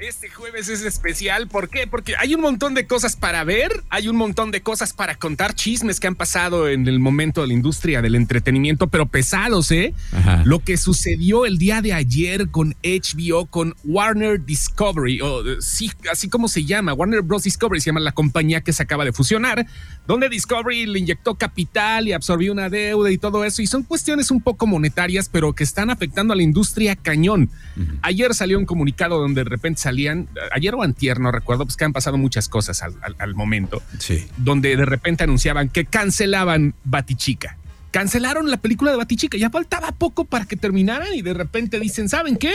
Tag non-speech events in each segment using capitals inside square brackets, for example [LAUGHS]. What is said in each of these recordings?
Este jueves es especial, ¿por qué? Porque hay un montón de cosas para ver, hay un montón de cosas para contar, chismes que han pasado en el momento de la industria del entretenimiento, pero pesados, ¿eh? Lo que sucedió el día de ayer con HBO, con Warner Discovery, o sí, así como se llama, Warner Bros. Discovery se llama la compañía que se acaba de fusionar, donde Discovery le inyectó capital y absorbió una deuda y todo eso, y son cuestiones un poco monetarias, pero que están afectando a la industria cañón. Ayer salió un comunicado donde de repente salían, ayer o antier, no recuerdo, pues que han pasado muchas cosas al, momento, sí. donde de repente anunciaban que cancelaban Batichica. Cancelaron la película de Batichica, ya faltaba poco para que terminaran y de repente dicen, ¿saben qué?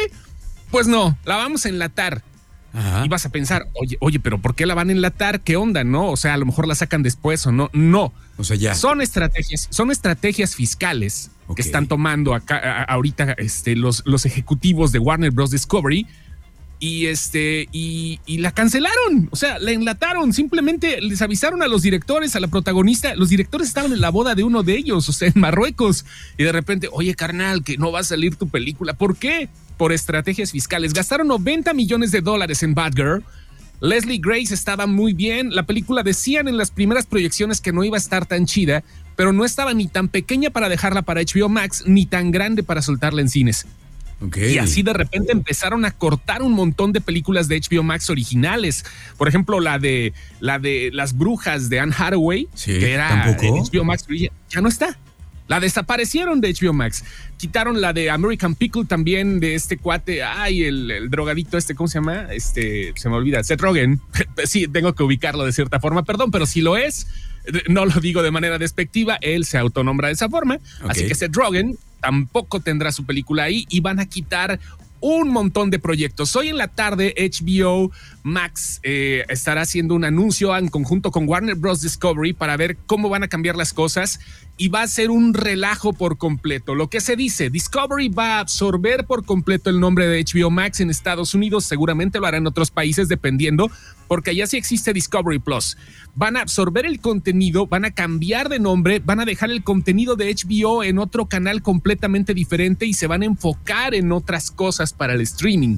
Pues no, la vamos a enlatar. Y vas a pensar, oye, oye, pero ¿por qué la van a enlatar? ¿Qué onda? No, o sea, a lo mejor la sacan después o no. No. O sea, ya. Son estrategias, son estrategias fiscales que están tomando acá ahorita este, los, los ejecutivos de Warner Bros. Discovery y este y, la cancelaron, o sea, la enlataron, simplemente les avisaron a los directores, a la protagonista, los directores estaban en la boda de uno de ellos, o sea, en Marruecos, y de repente, oye, carnal, que no va a salir tu película, ¿por qué? Por estrategias fiscales. Gastaron 90 millones de dólares en Bad Girl. Leslie Grace estaba muy bien. La película decían en las primeras proyecciones que no iba a estar tan chida, pero no estaba ni tan pequeña para dejarla para HBO Max, ni tan grande para soltarla en cines. Y así de repente empezaron a cortar un montón de películas de HBO Max originales. Por ejemplo, la de la de Las Brujas de Anne Hathaway, que era de HBO Max, ya no está. La desaparecieron de HBO Max. Quitaron la de American Pickle también de este cuate. Ay, el, drogadito este, ¿cómo se llama? Este, se me olvida. Seth Rogen. [LAUGHS] sí, tengo que ubicarlo de cierta forma, perdón, pero si lo es, no lo digo de manera despectiva, él se autonombra de esa forma. Así que Seth Rogen tampoco tendrá su película ahí y van a quitar un montón de proyectos. Hoy en la tarde HBO Max eh, estará haciendo un anuncio en conjunto con Warner Bros. Discovery para ver cómo van a cambiar las cosas y va a ser un relajo por completo. Lo que se dice, Discovery va a absorber por completo el nombre de HBO Max en Estados Unidos, seguramente lo hará en otros países dependiendo, porque allá sí existe Discovery Plus. Van a absorber el contenido, van a cambiar de nombre, van a dejar el contenido de HBO en otro canal completamente diferente y se van a enfocar en otras cosas para el streaming.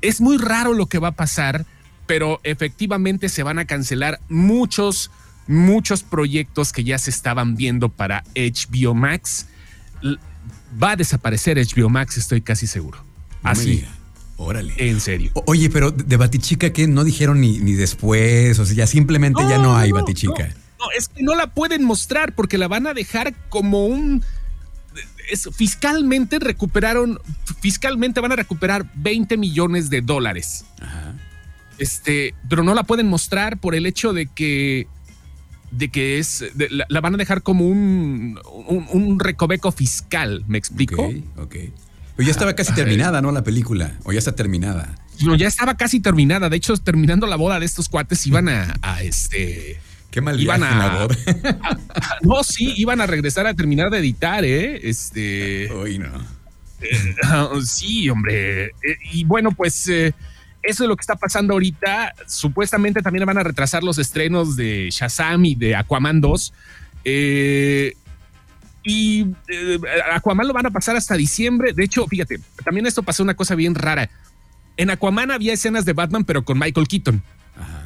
Es muy raro lo que va a pasar, pero efectivamente se van a cancelar muchos, muchos proyectos que ya se estaban viendo para HBO Max. Va a desaparecer HBO Max, estoy casi seguro. Así. Órale. En serio. oye, pero de Batichica, ¿qué? No dijeron ni, ni después, o sea, ya simplemente ya no hay Batichica. No, es que no la pueden mostrar porque la van a dejar como un. fiscalmente recuperaron, fiscalmente van a recuperar 20 millones de dólares. Ajá. Este, pero no la pueden mostrar por el hecho de que de que es la, van a dejar como un, un, recoveco fiscal, ¿me explico? Ok, ok. Pero ya estaba casi terminada, ¿no? La película. O ya está terminada. No, ya estaba casi terminada. De hecho, terminando la boda de estos cuates, iban a, este. Qué mal iban [LAUGHS] a, No, sí, iban a regresar a terminar de editar, ¿eh? Este. Hoy no. Eh, sí, hombre. Eh, y bueno, pues. Eh, eso es lo que está pasando ahorita. Supuestamente también van a retrasar los estrenos de Shazam y de Aquaman 2. Eh, y eh, Aquaman lo van a pasar hasta diciembre. De hecho, fíjate, también esto pasó una cosa bien rara. En Aquaman había escenas de Batman, pero con Michael Keaton.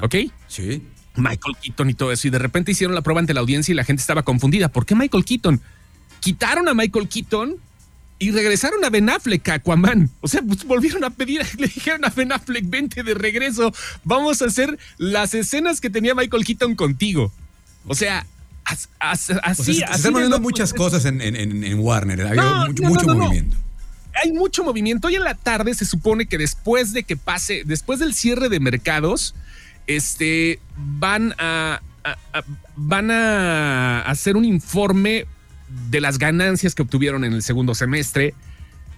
¿Ok? Sí. Michael Keaton y todo eso. Y de repente hicieron la prueba ante la audiencia y la gente estaba confundida. ¿Por qué Michael Keaton? Quitaron a Michael Keaton y regresaron a Ben Affleck a Aquaman. O sea, pues volvieron a pedir, [LAUGHS] le dijeron a Ben Affleck, vente de regreso, vamos a hacer las escenas que tenía Michael Keaton contigo. O sea, así. se están moviendo muchas cosas en, Warner. Hay mucho, movimiento. Hay mucho movimiento. Hoy en la tarde se supone que después de que pase, después del cierre de mercados, este, van a, van a hacer un informe de las ganancias que obtuvieron en el segundo semestre,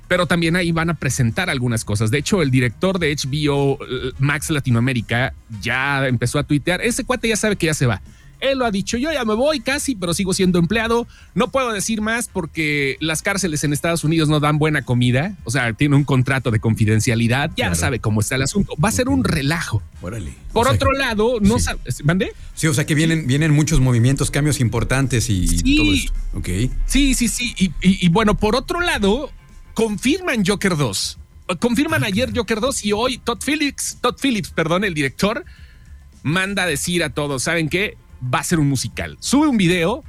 pero también ahí van a presentar algunas cosas. De hecho, el director de HBO eh, Max Latinoamérica ya empezó a tuitear, ese cuate ya sabe que ya se va. Él lo ha dicho, yo ya me voy casi, pero sigo siendo empleado. No puedo decir más porque las cárceles en Estados Unidos no dan buena comida. O sea, tiene un contrato de confidencialidad. Ya sabe cómo está el asunto. Va a ser un relajo. Órale. Por otro lado, no sabe. ¿Mandé? Sí, o sea que vienen, vienen muchos movimientos, cambios importantes y todo esto. Ok. Sí, sí, sí. Y, y bueno, por otro lado, confirman Joker 2. confirman ayer Joker 2 y hoy Todd Phillips, Todd Phillips, perdón, el director, manda a decir a todos, ¿saben qué? Va a ser un musical. Sube un video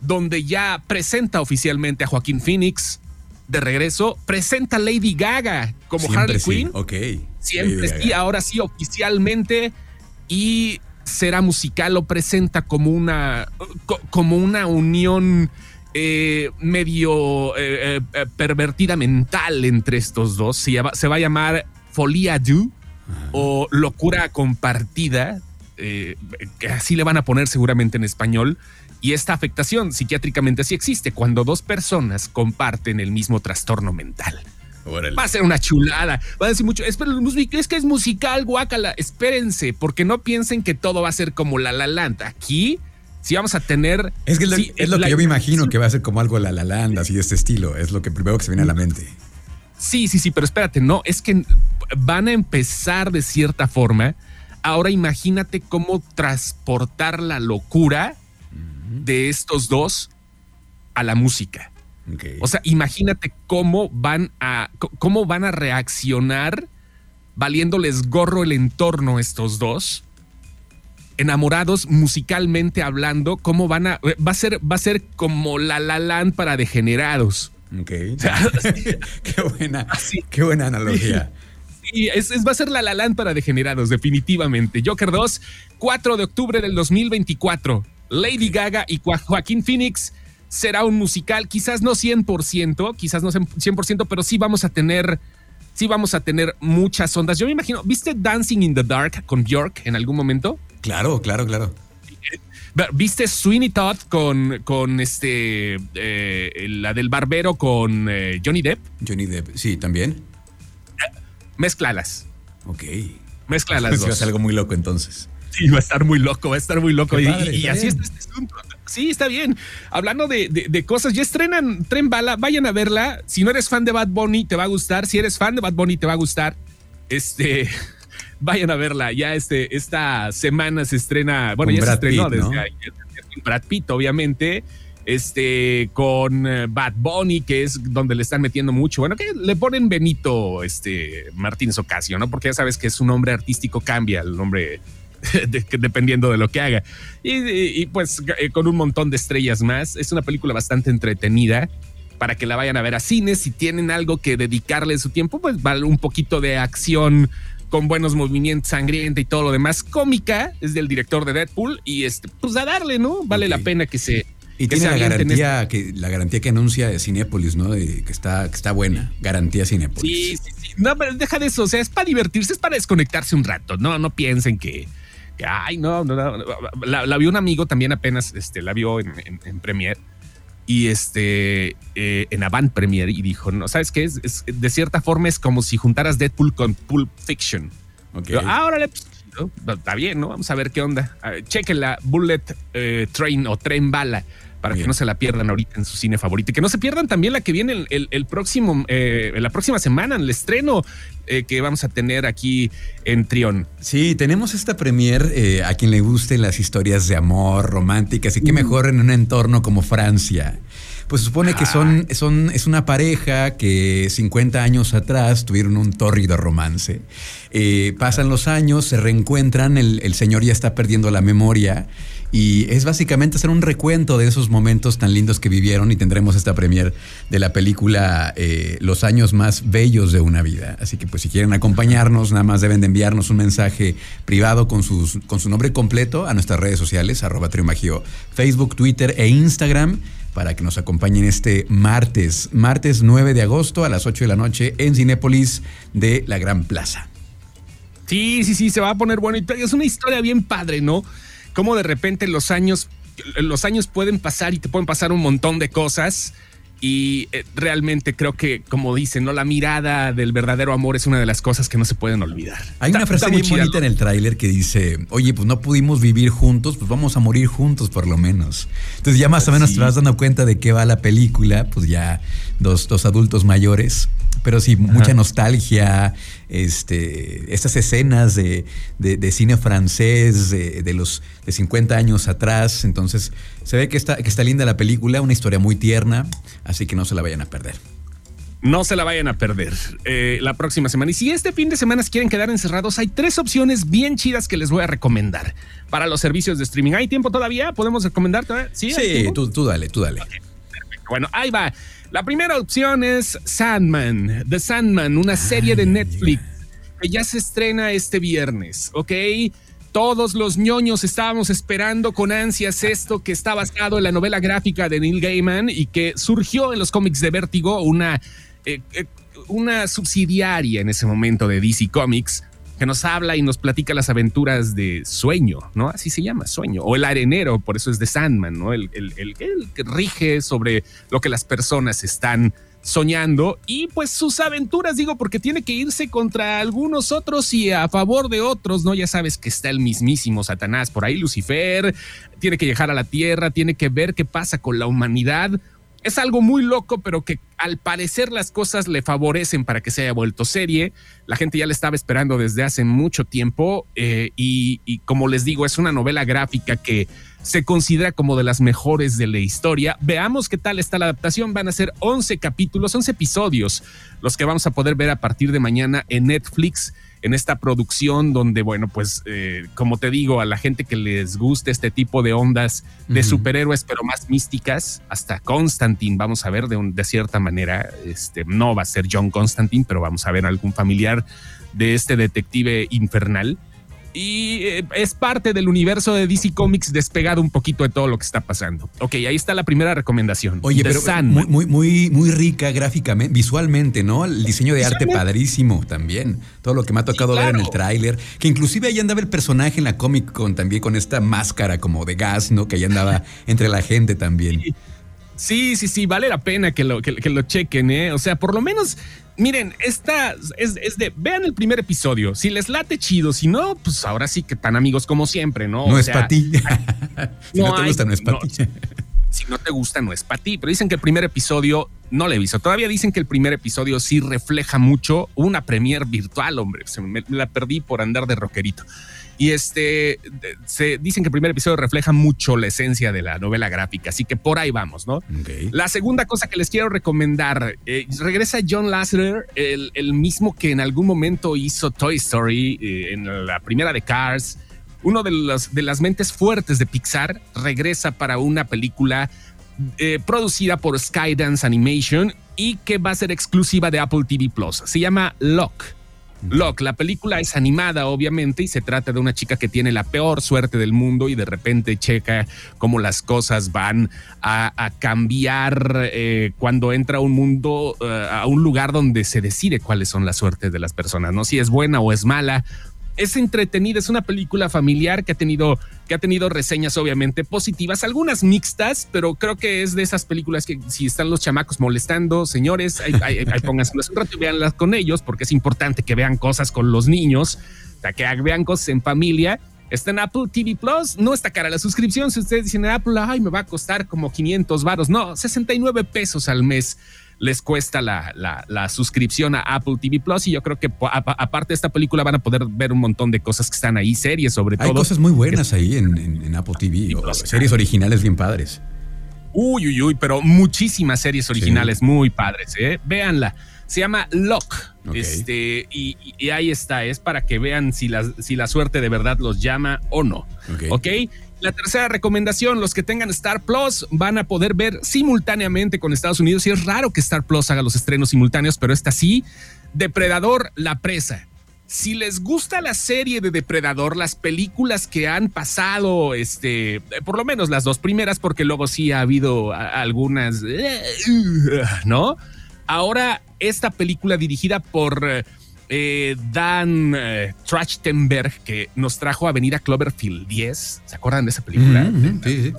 donde ya presenta oficialmente a Joaquín Phoenix de regreso, presenta a Lady Gaga como Harley Quinn. Ok. Siempre sí, ahora sí oficialmente y será musical, lo presenta como una, como una unión eh, medio eh, eh, pervertida mental entre estos dos. Se, va a llamar Folia Du o Locura Compartida, que así le van a poner seguramente en español. Y esta afectación psiquiátricamente sí existe cuando dos personas comparten el mismo trastorno mental. Va a ser una chulada. Va a decir mucho. es que es musical, guácala. Espérense, porque no piensen que todo va a ser como La La Land. Aquí sí vamos a tener. Es que es lo, que yo me imagino que va a ser como algo La La Land, así de este estilo. Es lo que primero que se viene a la mente. Sí, sí, sí, pero espérate, no, es que van a empezar de cierta forma. Ahora imagínate cómo transportar la locura de estos dos a la música. O sea, imagínate cómo van a cómo van a reaccionar valiéndoles gorro el entorno estos dos. Enamorados musicalmente hablando, cómo van a va a ser va a ser como la La Land para degenerados. Ok. [LAUGHS] qué buena, qué buena analogía. Sí, [LAUGHS] es, va a ser la La Land para degenerados, definitivamente. Joker 2, 4 de octubre del 2024. Lady Gaga y Joaquín Phoenix será un musical, quizás no 100%, quizás no 100%, pero sí vamos a tener sí vamos a tener muchas ondas. Yo me imagino, ¿viste Dancing in the Dark con Bjork en algún momento? Claro, claro, claro. ¿Viste Sweeney Todd con, con este, eh, la del barbero con eh, Johnny Depp? Johnny Depp, sí, también. Mezclalas. Ok. Mezclalas [LAUGHS] dos. algo muy loco entonces. Sí, va a estar muy loco, va a estar muy loco. y, así está este asunto. Sí, está bien. Hablando de, cosas, ya estrenan Tren Bala, vayan a verla. Si no eres fan de Bad Bunny, te va a gustar. Si eres fan de Bad Bunny, te va a gustar. Este, [LAUGHS] vayan a verla. Ya este, esta semana se estrena, bueno, ya se estrenó desde ayer. Brad Pitt, obviamente este con eh, Bad Bunny, que es donde le están metiendo mucho. Bueno, que le ponen Benito este, Martínez Ocasio, ¿no? Porque ya sabes que su nombre artístico cambia, el nombre [LAUGHS] dependiendo de lo que haga. Y, pues eh, con un montón de estrellas más. Es una película bastante entretenida para que la vayan a ver a cines. Si tienen algo que dedicarle su tiempo, pues vale un poquito de acción con buenos movimientos, sangrienta y todo lo demás. Cómica, es del director de Deadpool y este, pues a darle, ¿no? Vale la pena que se... Y tiene la garantía, que, la garantía que anuncia de Cinépolis, ¿no? que, está, que está buena. Garantía Cinépolis. Sí, sí, sí. No, pero deja de eso. O sea, es para divertirse, es para desconectarse un rato. No, no piensen que, ay, no, no, no. La, vio un amigo también apenas, este, la vio en, en, Premiere y este eh, en Avant Premiere y dijo, no, ¿sabes qué? Es, de cierta forma es como si juntaras Deadpool con Pulp Fiction. Okay. ahora pues, está bien, ¿no? Vamos a ver qué onda. Chequenla, Bullet eh, Train o Tren Bala para que no se la pierdan ahorita en su cine favorito y que no se pierdan también la que viene el, próximo, eh, la próxima semana, el estreno eh, que vamos a tener aquí en Trión. Sí, tenemos esta premier eh, a quien le gusten las historias de amor románticas y qué mejor en un entorno como Francia. Pues supone que son, son, es una pareja que 50 años atrás tuvieron un tórrido romance. pasan los años, se reencuentran, el, el señor ya está perdiendo la memoria y es básicamente hacer un recuento de esos momentos tan lindos que vivieron y tendremos esta premier de la película eh, Los años más bellos de una vida. Así que pues si quieren acompañarnos, nada más deben de enviarnos un mensaje privado con, sus, con su nombre completo a nuestras redes sociales, arroba triomagio, Facebook, Twitter e Instagram para que nos acompañen este martes, martes 9 de agosto a las 8 de la noche en Cinépolis de la Gran Plaza. Sí, sí, sí, se va a poner bueno. Es una historia bien padre, ¿no? cómo de repente los años, los años pueden pasar y te pueden pasar un montón de cosas. Y eh, realmente creo que, como dicen, ¿no? La mirada del verdadero amor es una de las cosas que no se pueden olvidar. Hay una frase muy bonita en el tráiler que dice, oye, pues no pudimos vivir juntos, pues vamos a morir juntos por lo menos. Entonces ya más o menos te vas dando cuenta de qué va la película, pues ya dos, dos adultos mayores pero sí, mucha nostalgia, este, estas escenas de, cine francés de, los de 50 años atrás. Entonces, se ve que está, que está linda la película, una historia muy tierna, así que no se la vayan a perder. No se la vayan a perder eh, la próxima semana. Y si este fin de semana quieren quedar encerrados, hay tres opciones bien chidas que les voy a recomendar para los servicios de streaming. ¿Hay tiempo todavía? ¿Podemos recomendar Sí, sí tú, tú, dale, tú dale. Bueno, ahí va. La primera opción es Sandman, The Sandman, una serie de Netflix que ya se estrena este viernes, ¿ok? Todos los ñoños estábamos esperando con ansias esto que está basado en la novela gráfica de Neil Gaiman y que surgió en los cómics de Vértigo, una, eh, eh, una subsidiaria en ese momento de DC Comics, que nos habla y nos platica las aventuras de Sueño, ¿no? Así se llama, Sueño, o el arenero, por eso es de Sandman, ¿no? El, que rige sobre lo que las personas están soñando y pues sus aventuras, digo, porque tiene que irse contra algunos otros y a favor de otros, ¿no? Ya sabes que está el mismísimo Satanás por ahí, Lucifer, tiene que llegar a la tierra, tiene que ver qué pasa con la humanidad. Es algo muy loco, pero que al parecer las cosas le favorecen para que se haya vuelto serie. La gente ya le estaba esperando desde hace mucho tiempo eh, y, y como les digo, es una novela gráfica que se considera como de las mejores de la historia. Veamos qué tal está la adaptación. Van a ser 11 capítulos, 11 episodios, los que vamos a poder ver a partir de mañana en Netflix, en esta producción donde, bueno, pues eh, como te digo, a la gente que les guste este tipo de ondas de superhéroes, pero más místicas, hasta Constantine, vamos a ver de, de cierta manera, este, no va a ser John Constantine, pero vamos a ver algún familiar de este detective infernal y eh, es parte del universo de DC Comics despegado un poquito de todo lo que está pasando. Ok, ahí está la primera recomendación. Oye, pero muy, muy, muy, muy, rica gráficamente, visualmente, ¿no? El diseño de arte padrísimo también. Todo lo que me ha tocado ver en el tráiler. Que inclusive ahí andaba el personaje en la Comic Con también con esta máscara como de gas, ¿no? Que ahí andaba [LAUGHS] entre la gente también. Sí, sí, sí, vale la pena que lo, que, lo chequen, ¿eh? O sea, por lo menos, miren, esta es, de, vean el primer episodio, si les late chido, si no, pues ahora sí que tan amigos como siempre, ¿no? No es para ti. [LAUGHS] [LAUGHS] si no, te gusta, no es para ti. [LAUGHS] Si no te gusta, no es para ti. Pero dicen que el primer episodio, no le he visto. Todavía dicen que el primer episodio sí refleja mucho una premier virtual, hombre. Se me, la perdí por andar de rockerito. Y este, se dicen que el primer episodio refleja mucho la esencia de la novela gráfica, así que por ahí vamos, ¿no? La segunda cosa que les quiero recomendar, eh, regresa John Lasseter, el, mismo que en algún momento hizo Toy Story, eh, en la primera de Cars, uno de, los, de las mentes fuertes de Pixar, regresa para una película eh, producida por Skydance Animation y que va a ser exclusiva de Apple TV Plus. Se llama Lock. Lock, la película es animada, obviamente, y se trata de una chica que tiene la peor suerte del mundo y de repente checa cómo las cosas van a, cambiar eh, cuando entra a un mundo, eh, a un lugar donde se decide cuáles son las suertes de las personas, ¿no? Si es buena o es mala es entretenida, es una película familiar que ha tenido, que ha tenido reseñas obviamente positivas, algunas mixtas, pero creo que es de esas películas que si están los chamacos molestando, señores, ahí, ahí, un rato y con ellos, porque es importante que vean cosas con los niños, que vean cosas en familia. Está en Apple TV Plus, no está cara la suscripción. Si ustedes dicen Apple, ay, me va a costar como 500 varos. No, 69 pesos al mes les cuesta la, la, suscripción a Apple TV Plus y yo creo que aparte de esta película van a poder ver un montón de cosas que están ahí, series sobre todo. Hay cosas muy buenas ahí en, Apple TV, series originales bien padres. Uy, uy, uy, pero muchísimas series originales muy padres, ¿eh? Véanla. Se llama Lock. Este, y, ahí está, es para que vean si la, si la suerte de verdad los llama o no. ¿Ok? La tercera recomendación, los que tengan Star Plus van a poder ver simultáneamente con Estados Unidos. Y es raro que Star Plus haga los estrenos simultáneos, pero esta sí. Depredador, la presa. Si les gusta la serie de Depredador, las películas que han pasado, este, por lo menos las dos primeras, porque luego sí ha habido algunas, ¿no? Ahora, esta película dirigida por eh, Dan eh, Trachtenberg, que nos trajo a venir a Cloverfield 10. ¿Se acuerdan de esa película? sí,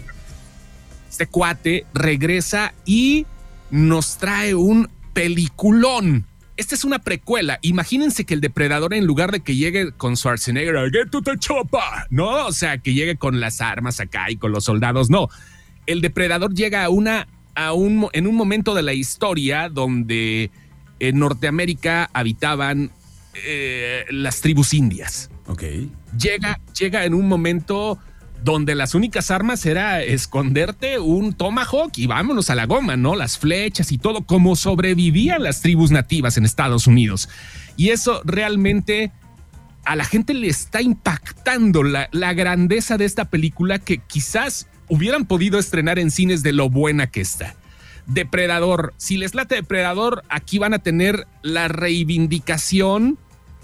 Este cuate regresa y nos trae un peliculón. Esta es una precuela. Imagínense que el depredador, en lugar de que llegue con Schwarzenegger, get to the chopper, no, o sea, que llegue con las armas acá y con los soldados, no. El depredador llega a una, a un, en un momento de la historia donde en Norteamérica habitaban eh, las tribus indias. Ok. Llega, llega en un momento donde las únicas armas era esconderte un tomahawk y vámonos a la goma, ¿no? Las flechas y todo, como sobrevivían las tribus nativas en Estados Unidos. Y eso realmente a la gente le está impactando la, la grandeza de esta película que quizás hubieran podido estrenar en cines de lo buena que está. Depredador, si les late Depredador, aquí van a tener la reivindicación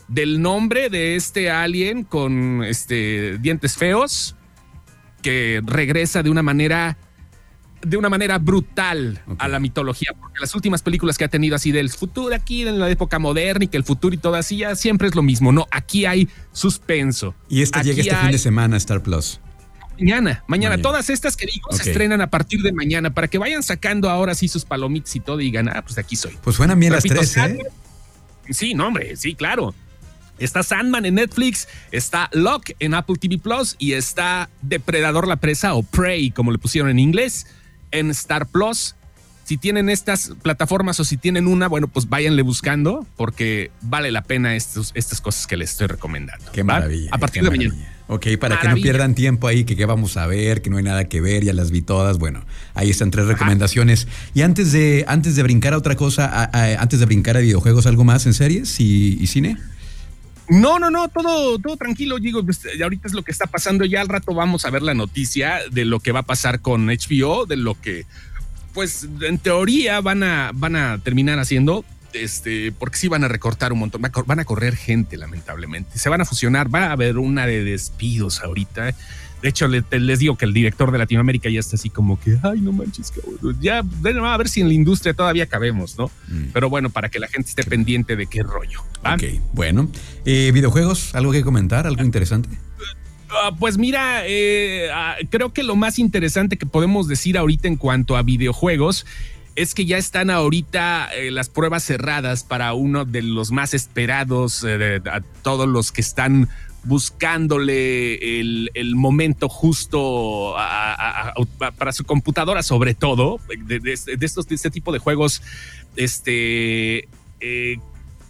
del nombre de este alien con este, dientes feos que regresa de una manera de una manera brutal a la mitología, porque las últimas películas que ha tenido así del futuro aquí en la época moderna y que el futuro y todo así, ya siempre es lo mismo. No, aquí hay suspenso. Y esta llega este fin de semana Star Plus. Mañana, mañana, Todas estas que digo se estrenan a partir de mañana para que vayan sacando ahora sí sus palomitas y todo y digan, ah, pues aquí soy. Pues suenan bien las tres, ¿eh? Sí, no, hombre, sí, claro. Está Sandman en Netflix, está Lock en Apple TV Plus y está Depredador la presa o Prey, como le pusieron en inglés, en Star Plus. Si tienen estas plataformas o si tienen una, bueno, pues váyanle buscando porque vale la pena estos, estas cosas que les estoy recomendando. Qué maravilla. A partir de mañana. Ok, para que no pierdan tiempo ahí, que qué vamos a ver, que no hay nada que ver, ya las vi todas. Bueno, ahí están tres recomendaciones. Y antes de, antes de brincar a otra cosa, antes de brincar a videojuegos, ¿algo más en series y cine? No, no, no, todo, todo tranquilo, digo, pues, ahorita es lo que está pasando, ya al rato vamos a ver la noticia de lo que va a pasar con HBO, de lo que, pues, en teoría van a, van a terminar haciendo, este, porque sí van a recortar un montón, van a correr gente, lamentablemente, se van a fusionar, va a haber una de despidos ahorita, de hecho, les digo que el director de Latinoamérica ya está así como que, ay, no manches, cabrón. Ya, a ver si en la industria todavía cabemos, ¿no? Mm. Pero bueno, para que la gente esté pendiente de qué rollo. Ok, bueno. Eh, ¿Videojuegos? ¿Algo que comentar? ¿Algo interesante? Ah, pues mira, eh, ah, creo que lo más interesante que podemos decir ahorita en cuanto a videojuegos es que ya están ahorita eh, las pruebas cerradas para uno de los más esperados, a todos los que están buscándole el, momento justo para su computadora, sobre todo, de, estos, de este tipo de juegos, este, eh,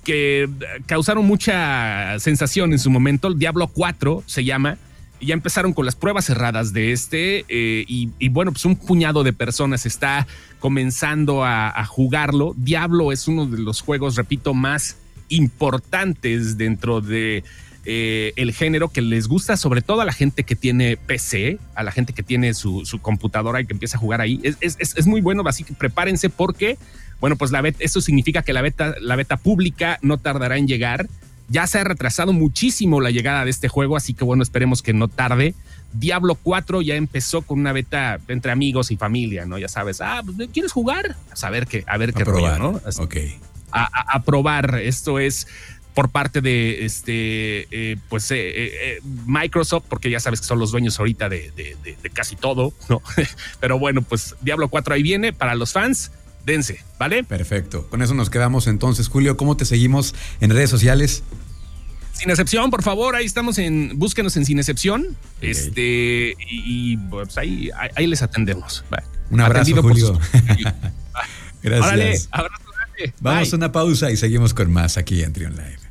que causaron mucha sensación en su momento. El Diablo 4 se llama. Ya empezaron con las pruebas cerradas de este eh, y, bueno, pues un puñado de personas está comenzando a jugarlo. Diablo es uno de los juegos, repito, más importantes dentro de eh, el género que les gusta, sobre todo a la gente que tiene PC, a la gente que tiene su, computadora y que empieza a jugar ahí. Es, muy bueno, así que prepárense porque, bueno, pues la beta, eso significa que la beta, la beta pública no tardará en llegar. Ya se ha retrasado muchísimo la llegada de este juego, así que bueno, esperemos que no tarde. Diablo 4 ya empezó con una beta entre amigos y familia, ¿no? Ya sabes, ah, pues, ¿quieres jugar? A saber qué, a ver qué rollo, ¿no? ok. a, probar. Esto es por parte de este eh, pues eh, eh, Microsoft, porque ya sabes que son los dueños ahorita de, casi todo, ¿no? [LAUGHS] Pero bueno, pues Diablo 4 ahí viene para los fans. Dense, ¿vale? Perfecto. Con eso nos quedamos entonces. Julio, ¿cómo te seguimos en redes sociales? Sin excepción, por favor, ahí estamos en, búsquenos en Sin excepción. Este, y, pues ahí, ahí, les atendemos. Un abrazo, Julio. [LAUGHS] Gracias. abrazo grande. Vamos a una pausa y seguimos con más aquí en Trion Live.